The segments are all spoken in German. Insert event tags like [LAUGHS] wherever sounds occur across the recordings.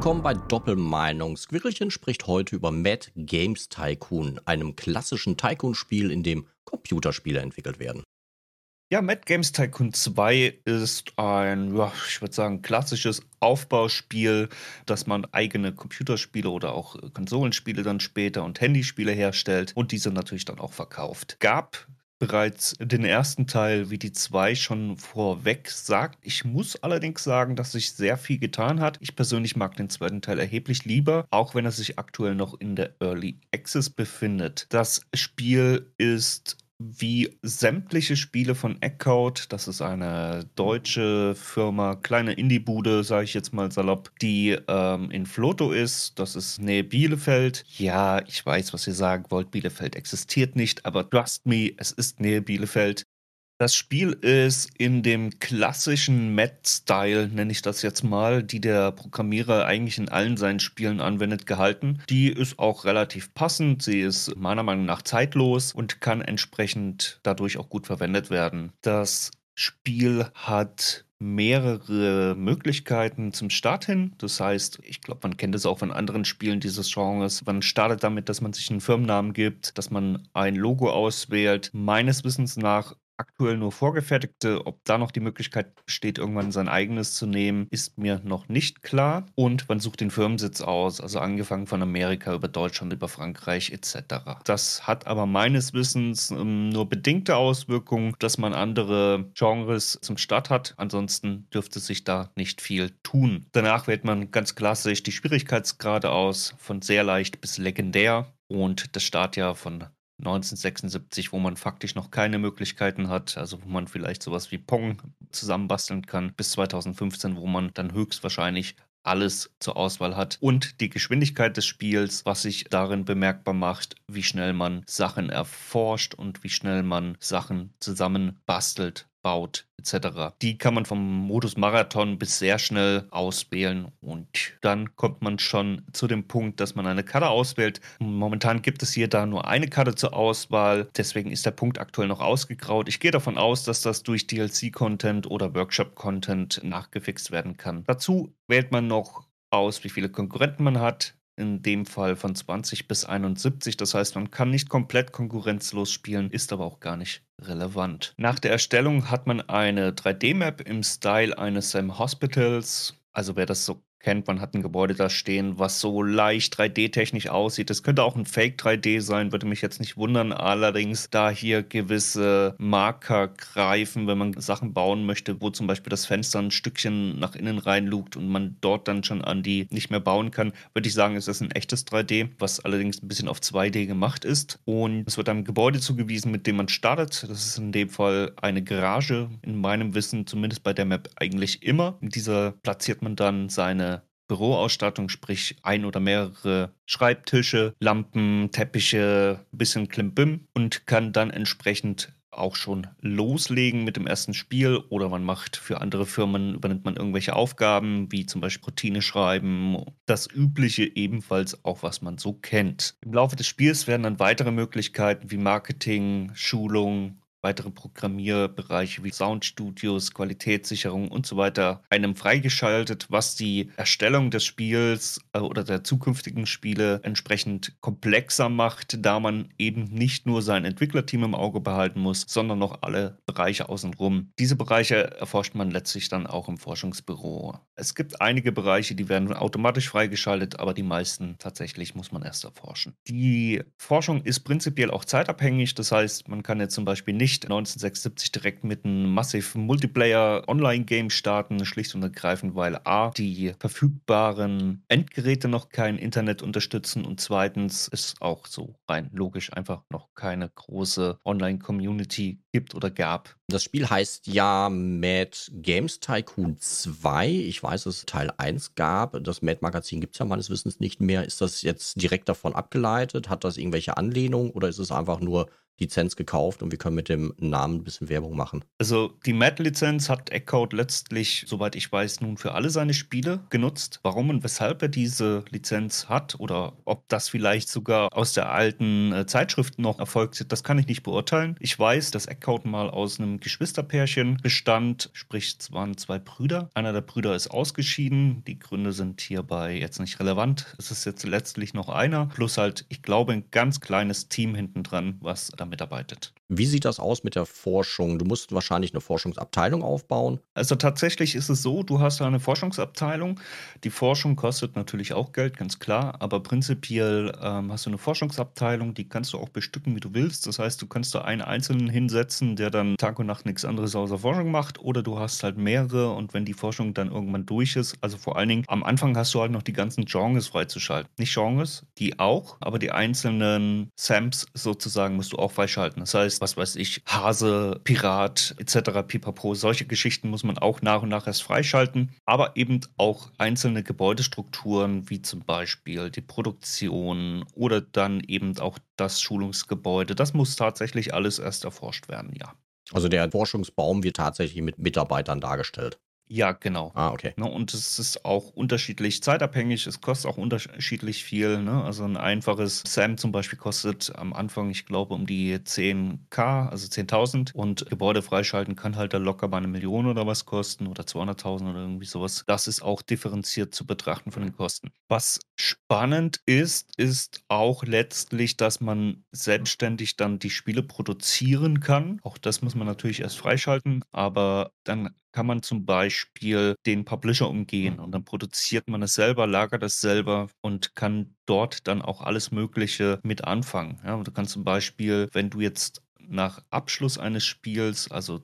willkommen bei Doppelmeinung. Squirrelchen spricht heute über Mad Games Tycoon, einem klassischen Tycoon-Spiel, in dem Computerspiele entwickelt werden. Ja, Mad Games Tycoon 2 ist ein, ja, ich würde sagen, klassisches Aufbauspiel, dass man eigene Computerspiele oder auch Konsolenspiele dann später und Handyspiele herstellt und diese natürlich dann auch verkauft. Gab bereits den ersten Teil wie die zwei schon vorweg sagt. Ich muss allerdings sagen, dass sich sehr viel getan hat. Ich persönlich mag den zweiten Teil erheblich lieber, auch wenn er sich aktuell noch in der Early Access befindet. Das Spiel ist wie sämtliche Spiele von Eckcode, das ist eine deutsche Firma, kleine Indie-Bude, sage ich jetzt mal salopp, die ähm, in Floto ist. Das ist Nähe Bielefeld. Ja, ich weiß, was ihr sagen wollt. Bielefeld existiert nicht, aber trust me, es ist Nähe Bielefeld. Das Spiel ist in dem klassischen Met-Style, nenne ich das jetzt mal, die der Programmierer eigentlich in allen seinen Spielen anwendet, gehalten. Die ist auch relativ passend. Sie ist meiner Meinung nach zeitlos und kann entsprechend dadurch auch gut verwendet werden. Das Spiel hat mehrere Möglichkeiten zum Start hin. Das heißt, ich glaube, man kennt es auch von anderen Spielen dieses Genres. Man startet damit, dass man sich einen Firmennamen gibt, dass man ein Logo auswählt. Meines Wissens nach aktuell nur vorgefertigte. Ob da noch die Möglichkeit besteht, irgendwann sein eigenes zu nehmen, ist mir noch nicht klar. Und man sucht den Firmensitz aus, also angefangen von Amerika über Deutschland, über Frankreich etc. Das hat aber meines Wissens ähm, nur bedingte Auswirkungen, dass man andere Genres zum Start hat. Ansonsten dürfte sich da nicht viel tun. Danach wählt man ganz klassisch die Schwierigkeitsgrade aus, von sehr leicht bis legendär. Und das Startjahr von 1976, wo man faktisch noch keine Möglichkeiten hat, also wo man vielleicht sowas wie Pong zusammenbasteln kann, bis 2015, wo man dann höchstwahrscheinlich alles zur Auswahl hat und die Geschwindigkeit des Spiels, was sich darin bemerkbar macht, wie schnell man Sachen erforscht und wie schnell man Sachen zusammenbastelt baut etc. Die kann man vom Modus Marathon bis sehr schnell auswählen und dann kommt man schon zu dem Punkt, dass man eine Karte auswählt. Momentan gibt es hier da nur eine Karte zur Auswahl, deswegen ist der Punkt aktuell noch ausgegraut. Ich gehe davon aus, dass das durch DLC-Content oder Workshop-Content nachgefixt werden kann. Dazu wählt man noch aus, wie viele Konkurrenten man hat, in dem Fall von 20 bis 71. Das heißt, man kann nicht komplett konkurrenzlos spielen, ist aber auch gar nicht relevant. Nach der Erstellung hat man eine 3D-Map im Style eines Sam Hospitals. Also wer das so kennt. Man hat ein Gebäude da stehen, was so leicht 3D-technisch aussieht. Das könnte auch ein Fake 3D sein, würde mich jetzt nicht wundern. Allerdings, da hier gewisse Marker greifen, wenn man Sachen bauen möchte, wo zum Beispiel das Fenster ein Stückchen nach innen reinlugt und man dort dann schon an die nicht mehr bauen kann, würde ich sagen, ist ein echtes 3D, was allerdings ein bisschen auf 2D gemacht ist. Und es wird einem Gebäude zugewiesen, mit dem man startet. Das ist in dem Fall eine Garage, in meinem Wissen, zumindest bei der Map eigentlich immer. In dieser platziert man dann seine Büroausstattung, sprich ein oder mehrere Schreibtische, Lampen, Teppiche, bisschen Klimbim und kann dann entsprechend auch schon loslegen mit dem ersten Spiel oder man macht für andere Firmen, übernimmt man irgendwelche Aufgaben, wie zum Beispiel Routine schreiben, das Übliche ebenfalls auch, was man so kennt. Im Laufe des Spiels werden dann weitere Möglichkeiten wie Marketing, Schulung, weitere Programmierbereiche wie Soundstudios, Qualitätssicherung und so weiter einem freigeschaltet, was die Erstellung des Spiels äh, oder der zukünftigen Spiele entsprechend komplexer macht, da man eben nicht nur sein Entwicklerteam im Auge behalten muss, sondern noch alle Bereiche außenrum. Diese Bereiche erforscht man letztlich dann auch im Forschungsbüro. Es gibt einige Bereiche, die werden automatisch freigeschaltet, aber die meisten tatsächlich muss man erst erforschen. Die Forschung ist prinzipiell auch zeitabhängig, das heißt, man kann jetzt zum Beispiel nicht nicht 1976 direkt mit einem Massive Multiplayer Online-Game starten, schlicht und ergreifend, weil A, die verfügbaren Endgeräte noch kein Internet unterstützen und zweitens ist auch so rein logisch einfach noch keine große Online-Community gibt oder gab. Das Spiel heißt ja Mad Games Tycoon 2. Ich weiß, dass es Teil 1 gab. Das Mad Magazin gibt es ja meines Wissens nicht mehr. Ist das jetzt direkt davon abgeleitet? Hat das irgendwelche Anlehnungen oder ist es einfach nur Lizenz gekauft und wir können mit dem Namen ein bisschen Werbung machen. Also die Mad-Lizenz hat Eckcode letztlich, soweit ich weiß, nun für alle seine Spiele genutzt. Warum und weshalb er diese Lizenz hat oder ob das vielleicht sogar aus der alten äh, Zeitschrift noch erfolgt, das kann ich nicht beurteilen. Ich weiß, dass Eckcode mal aus einem Geschwisterpärchen bestand, sprich es waren zwei Brüder. Einer der Brüder ist ausgeschieden. Die Gründe sind hierbei jetzt nicht relevant. Es ist jetzt letztlich noch einer. Plus halt, ich glaube, ein ganz kleines Team hinten dran, was da mitarbeitet. Wie sieht das aus mit der Forschung? Du musst wahrscheinlich eine Forschungsabteilung aufbauen. Also tatsächlich ist es so, du hast eine Forschungsabteilung. Die Forschung kostet natürlich auch Geld, ganz klar. Aber prinzipiell ähm, hast du eine Forschungsabteilung, die kannst du auch bestücken, wie du willst. Das heißt, du kannst da einen Einzelnen hinsetzen, der dann Tag und Nacht nichts anderes außer Forschung macht. Oder du hast halt mehrere und wenn die Forschung dann irgendwann durch ist, also vor allen Dingen am Anfang hast du halt noch die ganzen Genres freizuschalten. Nicht Genres, die auch, aber die einzelnen SAMs sozusagen musst du auch freischalten. Das heißt, was weiß ich, Hase, Pirat etc. pipapo. Solche Geschichten muss man auch nach und nach erst freischalten, aber eben auch einzelne Gebäudestrukturen wie zum Beispiel die Produktion oder dann eben auch das Schulungsgebäude. Das muss tatsächlich alles erst erforscht werden, ja. Also der Forschungsbaum wird tatsächlich mit Mitarbeitern dargestellt. Ja, genau. Ah, okay. Ne, und es ist auch unterschiedlich zeitabhängig. Es kostet auch unterschiedlich viel. Ne? Also ein einfaches SAM zum Beispiel kostet am Anfang, ich glaube, um die 10k, also 10.000. Und Gebäude freischalten kann halt da locker bei einer Million oder was kosten oder 200.000 oder irgendwie sowas. Das ist auch differenziert zu betrachten von den Kosten. Was spannend ist, ist auch letztlich, dass man selbstständig dann die Spiele produzieren kann. Auch das muss man natürlich erst freischalten, aber dann kann man zum Beispiel den Publisher umgehen und dann produziert man es selber, lagert es selber und kann dort dann auch alles Mögliche mit anfangen. Ja, du kannst zum Beispiel, wenn du jetzt nach Abschluss eines Spiels, also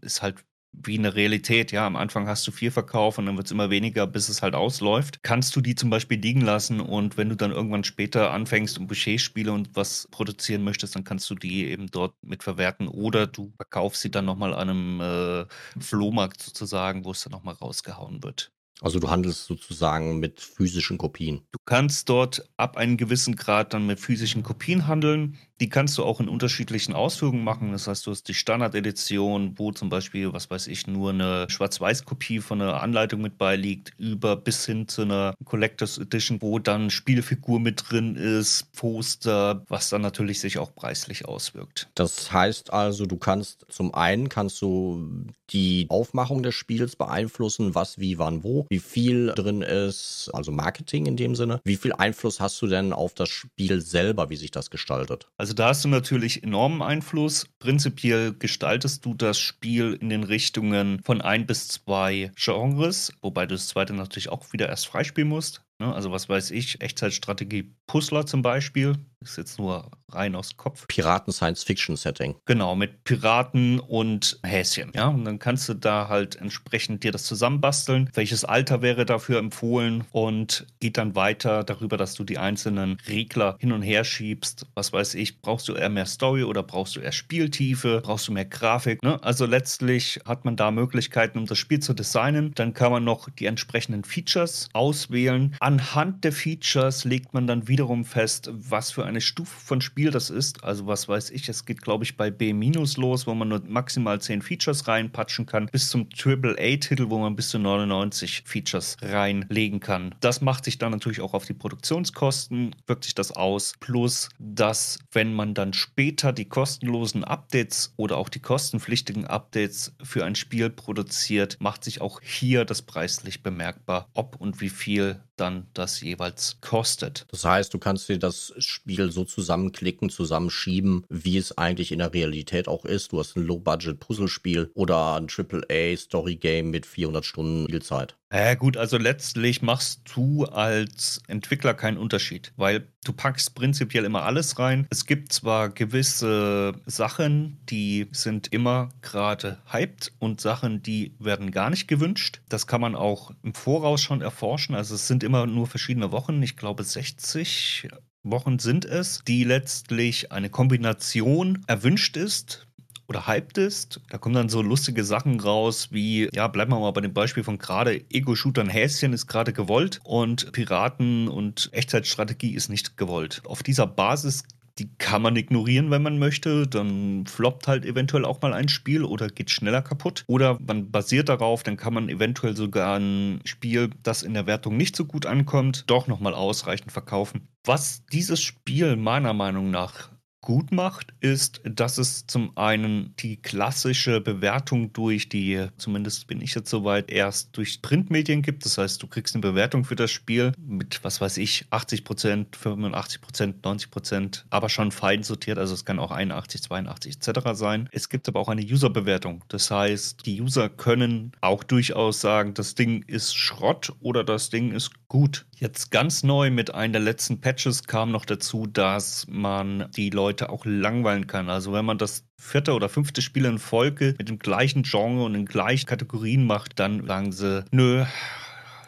ist halt wie eine Realität. Ja, am Anfang hast du viel Verkauf und dann wird es immer weniger, bis es halt ausläuft. Kannst du die zum Beispiel liegen lassen und wenn du dann irgendwann später anfängst und Budgetspiele und was produzieren möchtest, dann kannst du die eben dort mit verwerten oder du verkaufst sie dann nochmal an einem äh, Flohmarkt sozusagen, wo es dann nochmal rausgehauen wird. Also du handelst sozusagen mit physischen Kopien. Du kannst dort ab einem gewissen Grad dann mit physischen Kopien handeln. Die kannst du auch in unterschiedlichen Ausführungen machen. Das heißt, du hast die Standard-Edition, wo zum Beispiel, was weiß ich, nur eine Schwarz-Weiß-Kopie von einer Anleitung mit beiliegt, über bis hin zu einer Collectors Edition, wo dann Spielfigur mit drin ist, Poster, was dann natürlich sich auch preislich auswirkt. Das heißt also, du kannst zum einen kannst du die Aufmachung des Spiels beeinflussen, was, wie, wann, wo, wie viel drin ist, also Marketing in dem Sinne. Wie viel Einfluss hast du denn auf das Spiel selber, wie sich das gestaltet? Also da hast du natürlich enormen Einfluss. Prinzipiell gestaltest du das Spiel in den Richtungen von ein bis zwei Genres, wobei du das zweite natürlich auch wieder erst freispielen musst. Ne? Also was weiß ich, Echtzeitstrategie Puzzler zum Beispiel, ist jetzt nur rein aus Kopf. Piraten-Science-Fiction-Setting. Genau, mit Piraten und Häschen. Ja, und dann kannst du da halt entsprechend dir das zusammenbasteln. Welches Alter wäre dafür empfohlen und geht dann weiter darüber, dass du die einzelnen Regler hin und her schiebst. Was weiß ich, brauchst du eher mehr Story oder brauchst du eher Spieltiefe? Brauchst du mehr Grafik? Ne? Also letztlich hat man da Möglichkeiten, um das Spiel zu designen. Dann kann man noch die entsprechenden Features auswählen Anhand der Features legt man dann wiederum fest, was für eine Stufe von Spiel das ist. Also was weiß ich, es geht glaube ich bei B- los, wo man nur maximal 10 Features reinpatschen kann, bis zum AAA-Titel, wo man bis zu 99 Features reinlegen kann. Das macht sich dann natürlich auch auf die Produktionskosten, wirkt sich das aus. Plus, dass wenn man dann später die kostenlosen Updates oder auch die kostenpflichtigen Updates für ein Spiel produziert, macht sich auch hier das preislich bemerkbar, ob und wie viel dann das jeweils kostet. Das heißt, du kannst dir das Spiel so zusammenklicken, zusammenschieben, wie es eigentlich in der Realität auch ist. Du hast ein Low-Budget-Puzzlespiel oder ein AAA-Story-Game mit 400 Stunden Spielzeit. Ja, gut, also letztlich machst du als Entwickler keinen Unterschied, weil du packst prinzipiell immer alles rein. Es gibt zwar gewisse Sachen, die sind immer gerade hyped und Sachen, die werden gar nicht gewünscht. Das kann man auch im Voraus schon erforschen. Also es sind immer nur verschiedene Wochen. Ich glaube 60 Wochen sind es, die letztlich eine Kombination erwünscht ist oder hyped ist. Da kommen dann so lustige Sachen raus wie, ja, bleiben wir mal bei dem Beispiel von gerade, Ego-Shootern Häschen ist gerade gewollt und Piraten und Echtzeitstrategie ist nicht gewollt. Auf dieser Basis Die kann man ignorieren, wenn man möchte. Dann floppt halt eventuell auch mal ein Spiel oder geht schneller kaputt. Oder man basiert darauf, dann kann man eventuell sogar ein Spiel, das in der Wertung nicht so gut ankommt, doch nochmal ausreichend verkaufen. Was dieses Spiel meiner Meinung nach gut macht, ist, dass es zum einen die klassische Bewertung durch die, zumindest bin ich jetzt soweit, erst durch Printmedien gibt. Das heißt, du kriegst eine Bewertung für das Spiel mit, was weiß ich, 80 Prozent, 85 Prozent, 90 Prozent, aber schon fein sortiert. Also es kann auch 81, 82 etc. sein. Es gibt aber auch eine User-Bewertung. Das heißt, die User können auch durchaus sagen, das Ding ist Schrott oder das Ding ist gut. Jetzt ganz neu mit einem der letzten Patches kam noch dazu, dass man die Leute auch langweilen kann. Also wenn man das vierte oder fünfte Spiel in Folge mit dem gleichen Genre und den gleichen Kategorien macht, dann sagen sie, nö,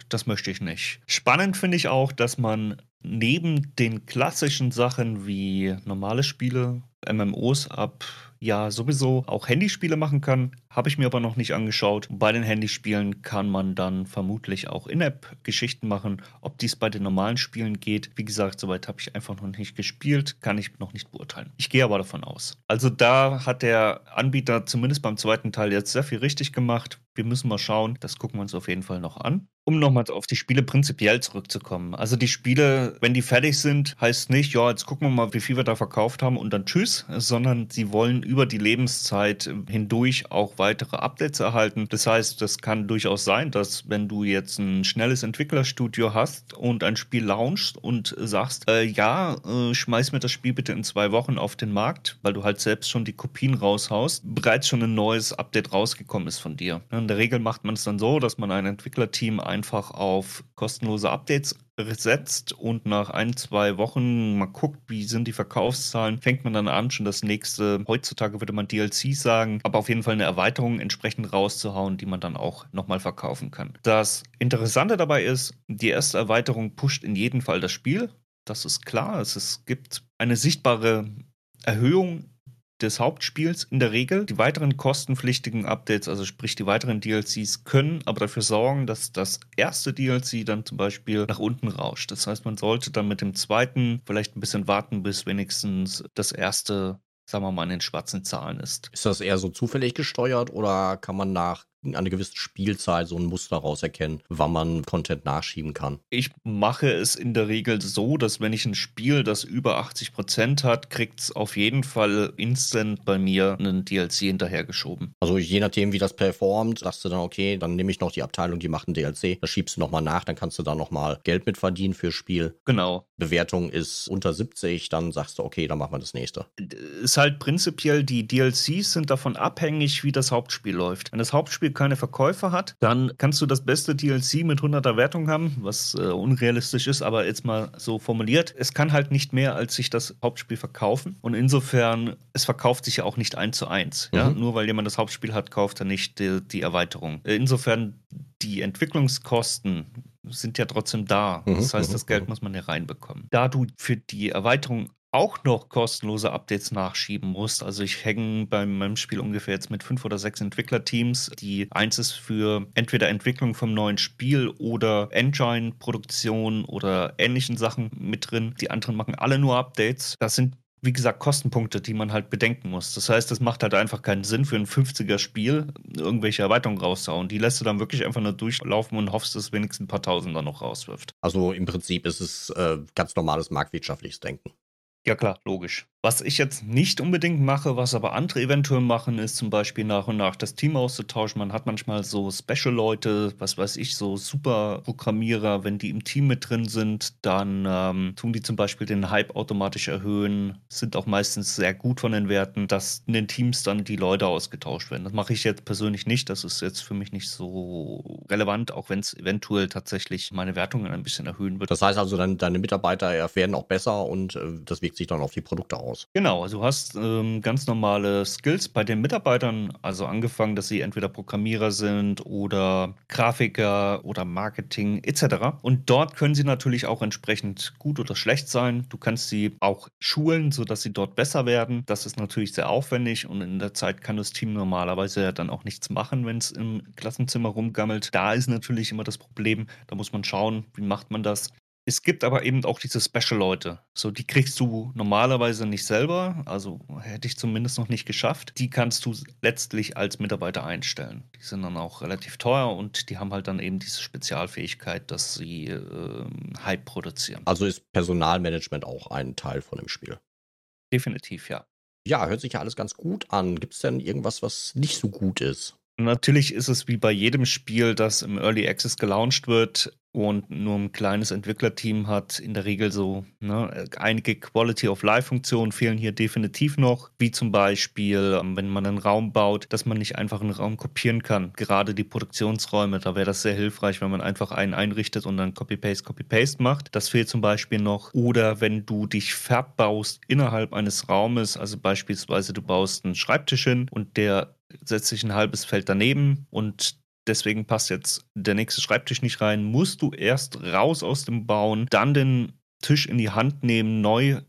das möchte ich nicht. Spannend finde ich auch, dass man neben den klassischen Sachen wie normale Spiele, MMOs ab ja sowieso auch Handyspiele machen kann. Habe ich mir aber noch nicht angeschaut. Bei den Handyspielen kann man dann vermutlich auch In-App-Geschichten machen. Ob dies bei den normalen Spielen geht, wie gesagt, soweit habe ich einfach noch nicht gespielt, kann ich noch nicht beurteilen. Ich gehe aber davon aus. Also da hat der Anbieter zumindest beim zweiten Teil jetzt sehr viel richtig gemacht. Wir müssen mal schauen. Das gucken wir uns auf jeden Fall noch an. Um nochmal auf die Spiele prinzipiell zurückzukommen. Also die Spiele, wenn die fertig sind, heißt nicht, ja, jetzt gucken wir mal, wie viel wir da verkauft haben und dann tschüss, sondern sie wollen über die Lebenszeit hindurch auch weitere Updates erhalten. Das heißt, das kann durchaus sein, dass wenn du jetzt ein schnelles Entwicklerstudio hast und ein Spiel launchst und sagst, äh, ja, äh, schmeiß mir das Spiel bitte in zwei Wochen auf den Markt, weil du halt selbst schon die Kopien raushaust, bereits schon ein neues Update rausgekommen ist von dir. In der Regel macht man es dann so, dass man ein Entwicklerteam einfach auf kostenlose Updates setzt und nach ein, zwei Wochen mal guckt, wie sind die Verkaufszahlen, fängt man dann an, schon das nächste, heutzutage würde man DLC sagen, aber auf jeden Fall eine Erweiterung entsprechend rauszuhauen, die man dann auch nochmal verkaufen kann. Das Interessante dabei ist, die erste Erweiterung pusht in jedem Fall das Spiel. Das ist klar. Es gibt eine sichtbare Erhöhung des Hauptspiels in der Regel. Die weiteren kostenpflichtigen Updates, also sprich die weiteren DLCs, können aber dafür sorgen, dass das erste DLC dann zum Beispiel nach unten rauscht. Das heißt, man sollte dann mit dem zweiten vielleicht ein bisschen warten, bis wenigstens das erste sagen wir mal, in den schwarzen Zahlen ist. Ist das eher so zufällig gesteuert oder kann man nach eine gewisse Spielzeit so ein Muster rauserkennen, wann man Content nachschieben kann. Ich mache es in der Regel so, dass wenn ich ein Spiel, das über 80 Prozent hat, kriegt es auf jeden Fall instant bei mir einen DLC hinterhergeschoben. Also je nachdem, wie das performt, sagst du dann, okay, dann nehme ich noch die Abteilung, die macht ein DLC, das schiebst du nochmal nach, dann kannst du da nochmal Geld mit verdienen fürs Spiel. Genau. Bewertung ist unter 70, dann sagst du, okay, dann machen wir das nächste. Ist halt prinzipiell, die DLCs sind davon abhängig, wie das Hauptspiel läuft. Wenn das Hauptspiel keine Verkäufe hat, dann kannst du das beste DLC mit 100er Wertung haben, was äh, unrealistisch ist, aber jetzt mal so formuliert. Es kann halt nicht mehr als sich das Hauptspiel verkaufen und insofern, es verkauft sich ja auch nicht eins zu eins. Mhm. Ja? Nur weil jemand das Hauptspiel hat, kauft er nicht die, die Erweiterung. Insofern, die Entwicklungskosten sind ja trotzdem da. Mhm, das heißt, mhm, das Geld muss man ja reinbekommen. Da du für die Erweiterung auch noch kostenlose Updates nachschieben musst. Also ich hänge bei meinem Spiel ungefähr jetzt mit fünf oder sechs Entwicklerteams. Die eins ist für entweder Entwicklung vom neuen Spiel oder Engine-Produktion oder ähnlichen Sachen mit drin. Die anderen machen alle nur Updates. Das sind wie gesagt, Kostenpunkte, die man halt bedenken muss. Das heißt, es macht halt einfach keinen Sinn für ein 50er-Spiel, irgendwelche Erweiterungen rauszuhauen. Die lässt du dann wirklich einfach nur durchlaufen und hoffst, dass wenigstens ein paar Tausender noch rauswirft. Also im Prinzip ist es äh, ganz normales marktwirtschaftliches Denken. Ja klar, logisch. Was ich jetzt nicht unbedingt mache, was aber andere eventuell machen, ist zum Beispiel nach und nach das Team auszutauschen. Man hat manchmal so Special-Leute, was weiß ich, so Super-Programmierer, wenn die im Team mit drin sind, dann ähm, tun die zum Beispiel den Hype automatisch erhöhen, sind auch meistens sehr gut von den Werten, dass in den Teams dann die Leute ausgetauscht werden. Das mache ich jetzt persönlich nicht, das ist jetzt für mich nicht so relevant, auch wenn es eventuell tatsächlich meine Wertungen ein bisschen erhöhen wird. Das heißt also, deine, deine Mitarbeiter werden auch besser und äh, das wirkt sich dann auf die Produkte aus aus. Genau, also du hast ähm, ganz normale Skills bei den Mitarbeitern, also angefangen, dass sie entweder Programmierer sind oder Grafiker oder Marketing etc. Und dort können sie natürlich auch entsprechend gut oder schlecht sein. Du kannst sie auch schulen, sodass sie dort besser werden. Das ist natürlich sehr aufwendig und in der Zeit kann das Team normalerweise ja dann auch nichts machen, wenn es im Klassenzimmer rumgammelt. Da ist natürlich immer das Problem, da muss man schauen, wie macht man das. Es gibt aber eben auch diese Special-Leute. So, die kriegst du normalerweise nicht selber. Also hätte ich zumindest noch nicht geschafft. Die kannst du letztlich als Mitarbeiter einstellen. Die sind dann auch relativ teuer und die haben halt dann eben diese Spezialfähigkeit, dass sie äh, Hype produzieren. Also ist Personalmanagement auch ein Teil von dem Spiel. Definitiv, ja. Ja, hört sich ja alles ganz gut an. Gibt es denn irgendwas, was nicht so gut ist? Natürlich ist es wie bei jedem Spiel, das im Early Access gelauncht wird und nur ein kleines Entwicklerteam hat, in der Regel so ne, einige Quality of Life-Funktionen fehlen hier definitiv noch, wie zum Beispiel, ähm, wenn man einen Raum baut, dass man nicht einfach einen Raum kopieren kann. Gerade die Produktionsräume, da wäre das sehr hilfreich, wenn man einfach einen einrichtet und dann Copy-Paste, Copy-Paste macht. Das fehlt zum Beispiel noch. Oder wenn du dich verbaust innerhalb eines Raumes, also beispielsweise du baust einen Schreibtisch hin und der setzt sich ein halbes Feld daneben und deswegen passt jetzt der nächste Schreibtisch nicht rein, musst du erst raus aus dem Bauen, dann den Tisch in die Hand nehmen, neu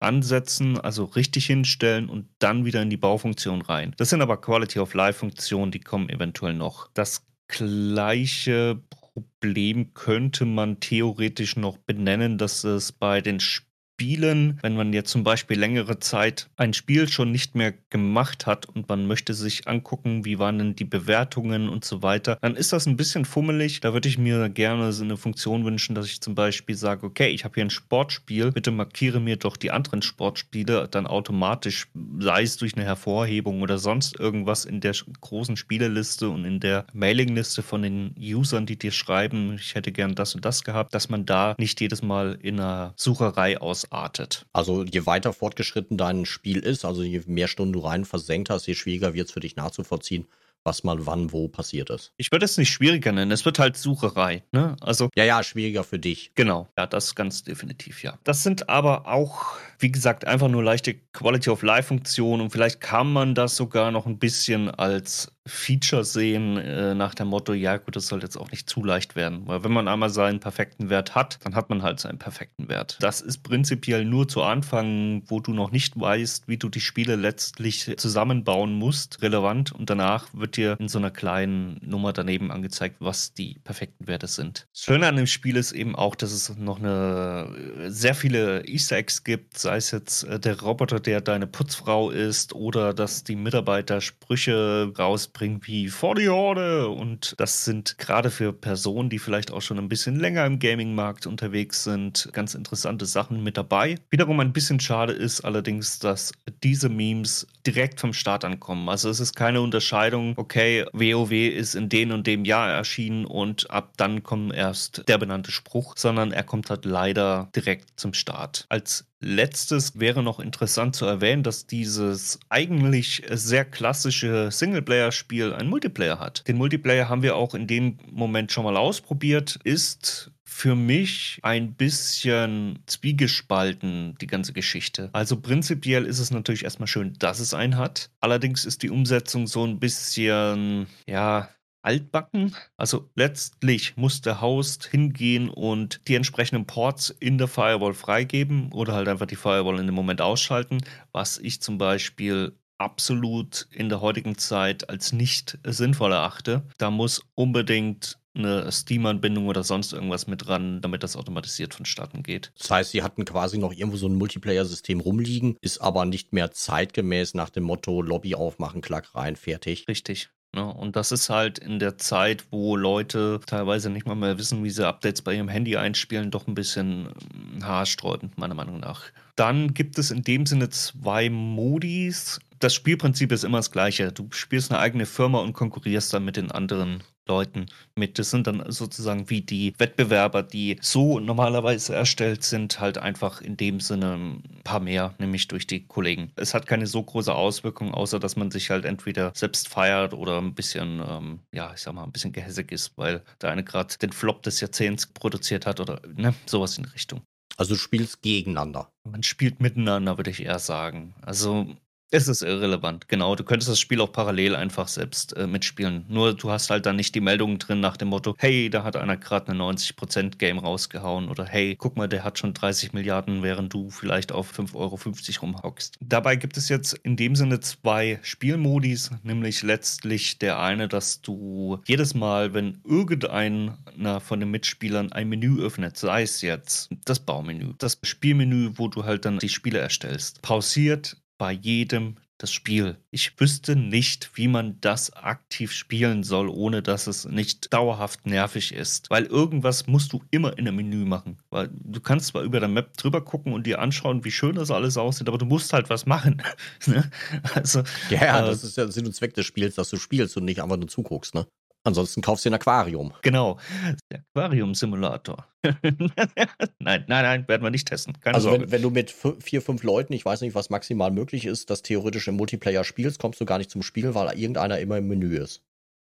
ansetzen, also richtig hinstellen und dann wieder in die Baufunktion rein. Das sind aber Quality of Life Funktionen, die kommen eventuell noch. Das gleiche Problem könnte man theoretisch noch benennen, dass es bei den Spielen Spielen, wenn man jetzt zum Beispiel längere Zeit ein Spiel schon nicht mehr gemacht hat und man möchte sich angucken, wie waren denn die Bewertungen und so weiter, dann ist das ein bisschen fummelig. Da würde ich mir gerne so eine Funktion wünschen, dass ich zum Beispiel sage, okay, ich habe hier ein Sportspiel, bitte markiere mir doch die anderen Sportspiele dann automatisch, sei es durch eine Hervorhebung oder sonst irgendwas in der großen Spieleliste und in der Mailingliste von den Usern, die dir schreiben, ich hätte gern das und das gehabt, dass man da nicht jedes Mal in einer Sucherei aus ausartet. Also je weiter fortgeschritten dein Spiel ist, also je mehr Stunden du rein versenkt hast, je schwieriger wird es für dich nachzuvollziehen, was mal wann wo passiert ist. Ich würde es nicht schwieriger nennen, es wird halt Sucherei, ne? Also Ja, ja, schwieriger für dich. Genau. Ja, das ganz definitiv, ja. Das sind aber auch wie gesagt einfach nur leichte Quality of Life Funktionen und vielleicht kann man das sogar noch ein bisschen als Feature sehen äh, nach dem Motto, ja gut, das soll jetzt auch nicht zu leicht werden, weil wenn man einmal seinen perfekten Wert hat, dann hat man halt seinen perfekten Wert. Das ist prinzipiell nur zu Anfang, wo du noch nicht weißt, wie du die Spiele letztlich zusammenbauen musst, relevant und danach wird dir in so einer kleinen Nummer daneben angezeigt, was die perfekten Werte sind. Das Schöne an dem Spiel ist eben auch, dass es noch eine sehr viele Easter Eggs gibt, sei es jetzt äh, der Roboter, der deine Putzfrau ist oder dass die Mitarbeiter Sprüche raus bringen wie vor die Horde. Und das sind gerade für Personen, die vielleicht auch schon ein bisschen länger im Gaming-Markt unterwegs sind, ganz interessante Sachen mit dabei. Wiederum ein bisschen schade ist allerdings, dass diese Memes direkt vom Start ankommen. Also es ist keine Unterscheidung, okay, WoW ist in dem und dem Jahr erschienen und ab dann kommt erst der benannte Spruch, sondern er kommt halt leider direkt zum Start. Als letztes wäre noch interessant zu erwähnen, dass dieses eigentlich sehr klassische Singleplayer-Spiel einen Multiplayer hat. Den Multiplayer haben wir auch in dem Moment schon mal ausprobiert, ist für mich ein bisschen zwiegespalten, die ganze Geschichte. Also prinzipiell ist es natürlich erstmal schön, dass es einen hat. Allerdings ist die Umsetzung so ein bisschen, ja, altbacken. Also letztlich muss der Host hingehen und die entsprechenden Ports in der Firewall freigeben oder halt einfach die Firewall in dem Moment ausschalten, was ich zum Beispiel absolut in der heutigen Zeit als nicht sinnvoll erachte. Da muss unbedingt eine Steam-Anbindung oder sonst irgendwas mit dran, damit das automatisiert vonstatten geht. Das heißt, sie hatten quasi noch irgendwo so ein Multiplayer-System rumliegen, ist aber nicht mehr zeitgemäß nach dem Motto Lobby aufmachen, klack rein, fertig. Richtig. Ne? Und das ist halt in der Zeit, wo Leute teilweise nicht mal mehr wissen, wie sie Updates bei ihrem Handy einspielen, doch ein bisschen ähm, haarsträubend, meiner Meinung nach. Dann gibt es in dem Sinne zwei Modis. Das Spielprinzip ist immer das gleiche. Du spielst eine eigene Firma und konkurrierst dann mit den anderen Leuten mit. Das sind dann sozusagen wie die Wettbewerber, die so normalerweise erstellt sind, halt einfach in dem Sinne ein paar mehr, nämlich durch die Kollegen. Es hat keine so große Auswirkung, außer dass man sich halt entweder selbst feiert oder ein bisschen, ähm, ja, ich sag mal, ein bisschen gehässig ist, weil der eine gerade den Flop des Jahrzehnts produziert hat oder ne, sowas in Richtung. Also du spielst gegeneinander. Man spielt miteinander, würde ich eher sagen. Also Es ist irrelevant, genau. Du könntest das Spiel auch parallel einfach selbst äh, mitspielen. Nur du hast halt dann nicht die Meldungen drin nach dem Motto, hey, da hat einer gerade eine 90% Game rausgehauen oder hey, guck mal, der hat schon 30 Milliarden, während du vielleicht auf 5,50 Euro rumhockst. Dabei gibt es jetzt in dem Sinne zwei Spielmodis, nämlich letztlich der eine, dass du jedes Mal, wenn irgendeiner von den Mitspielern ein Menü öffnet, sei es jetzt das Baumenü, das Spielmenü, wo du halt dann die Spiele erstellst, pausiert bei jedem das Spiel. Ich wüsste nicht, wie man das aktiv spielen soll, ohne dass es nicht dauerhaft nervig ist. Weil irgendwas musst du immer in einem Menü machen. Weil du kannst zwar über der Map drüber gucken und dir anschauen, wie schön das alles aussieht, aber du musst halt was machen. [LAUGHS] Ne? also, ja, äh, das ist ja Sinn und Zweck des Spiels, dass du spielst und nicht einfach nur zuguckst, ne? Ansonsten kaufst du ein Aquarium. Genau. Der Aquarium-Simulator. [LAUGHS] nein, nein, nein, werden wir nicht testen. Keine also, wenn, wenn, du mit vier, fünf Leuten, ich weiß nicht, was maximal möglich ist, das theoretisch im Multiplayer spielst, kommst du gar nicht zum Spiel, weil irgendeiner immer im Menü ist.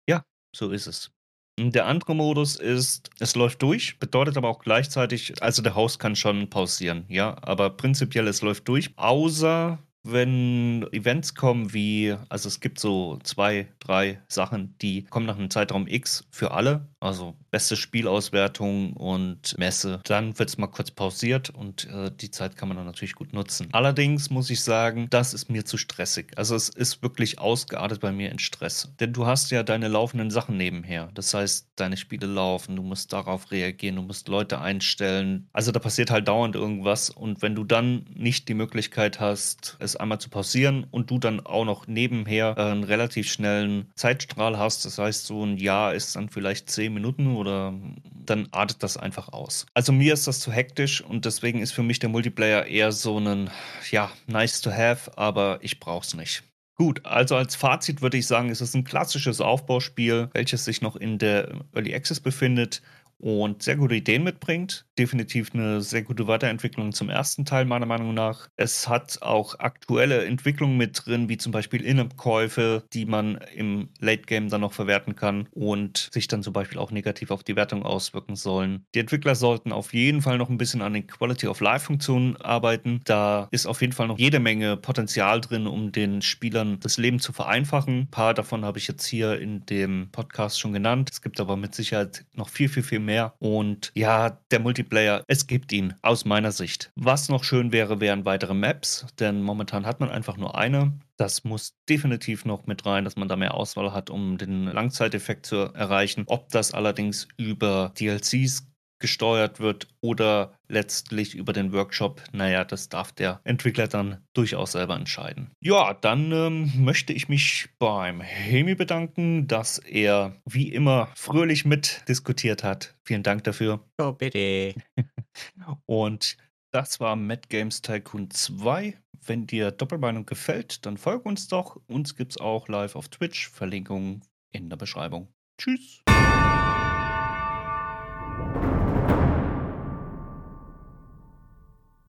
Ja, so ist es. Der andere Modus ist, es läuft durch, bedeutet aber auch gleichzeitig, also der Host kann schon pausieren, ja, aber prinzipiell es läuft durch, außer wenn Events kommen wie, also es gibt so zwei, drei Sachen, die kommen nach einem Zeitraum X für alle, also beste Spielauswertung und Messe. Dann wird es mal kurz pausiert und äh, die Zeit kann man dann natürlich gut nutzen. Allerdings muss ich sagen, das ist mir zu stressig. Also es ist wirklich ausgeartet bei mir in Stress. Denn du hast ja deine laufenden Sachen nebenher. Das heißt, deine Spiele laufen, du musst darauf reagieren, du musst Leute einstellen. Also da passiert halt dauernd irgendwas und wenn du dann nicht die Möglichkeit hast, es einmal zu pausieren und du dann auch noch nebenher äh, einen relativ schnellen Zeitstrahl hast, das heißt, so ein Jahr ist dann vielleicht zehn Minuten oder dann artet das einfach aus. Also mir ist das zu hektisch und deswegen ist für mich der Multiplayer eher so ein, ja, nice to have, aber ich brauch's nicht. Gut, also als Fazit würde ich sagen, es ist ein klassisches Aufbauspiel, welches sich noch in der Early Access befindet und sehr gute Ideen mitbringt. Definitiv eine sehr gute Weiterentwicklung zum ersten Teil, meiner Meinung nach. Es hat auch aktuelle Entwicklungen mit drin, wie zum Beispiel In-App-Käufe, die man im Late-Game dann noch verwerten kann und sich dann zum Beispiel auch negativ auf die Wertung auswirken sollen. Die Entwickler sollten auf jeden Fall noch ein bisschen an den Quality of Life-Funktionen arbeiten. Da ist auf jeden Fall noch jede Menge Potenzial drin, um den Spielern das Leben zu vereinfachen. Ein paar davon habe ich jetzt hier in dem Podcast schon genannt. Es gibt aber mit Sicherheit noch viel, viel, viel mehr mehr. Und ja, der Multiplayer, es gibt ihn aus meiner Sicht. Was noch schön wäre, wären weitere Maps, denn momentan hat man einfach nur eine. Das muss definitiv noch mit rein, dass man da mehr Auswahl hat, um den Langzeiteffekt zu erreichen. Ob das allerdings über DLCs gesteuert wird oder letztlich über den Workshop, naja, das darf der Entwickler dann durchaus selber entscheiden. Ja, dann ähm, möchte ich mich beim Hemi bedanken, dass er wie immer fröhlich mitdiskutiert hat. Vielen Dank dafür. Oh, bitte. [LAUGHS] Und das war Mad Games Tycoon 2. Wenn dir Doppelmeinung gefällt, dann folg uns doch. Uns gibt es auch live auf Twitch. Verlinkung in der Beschreibung. Tschüss.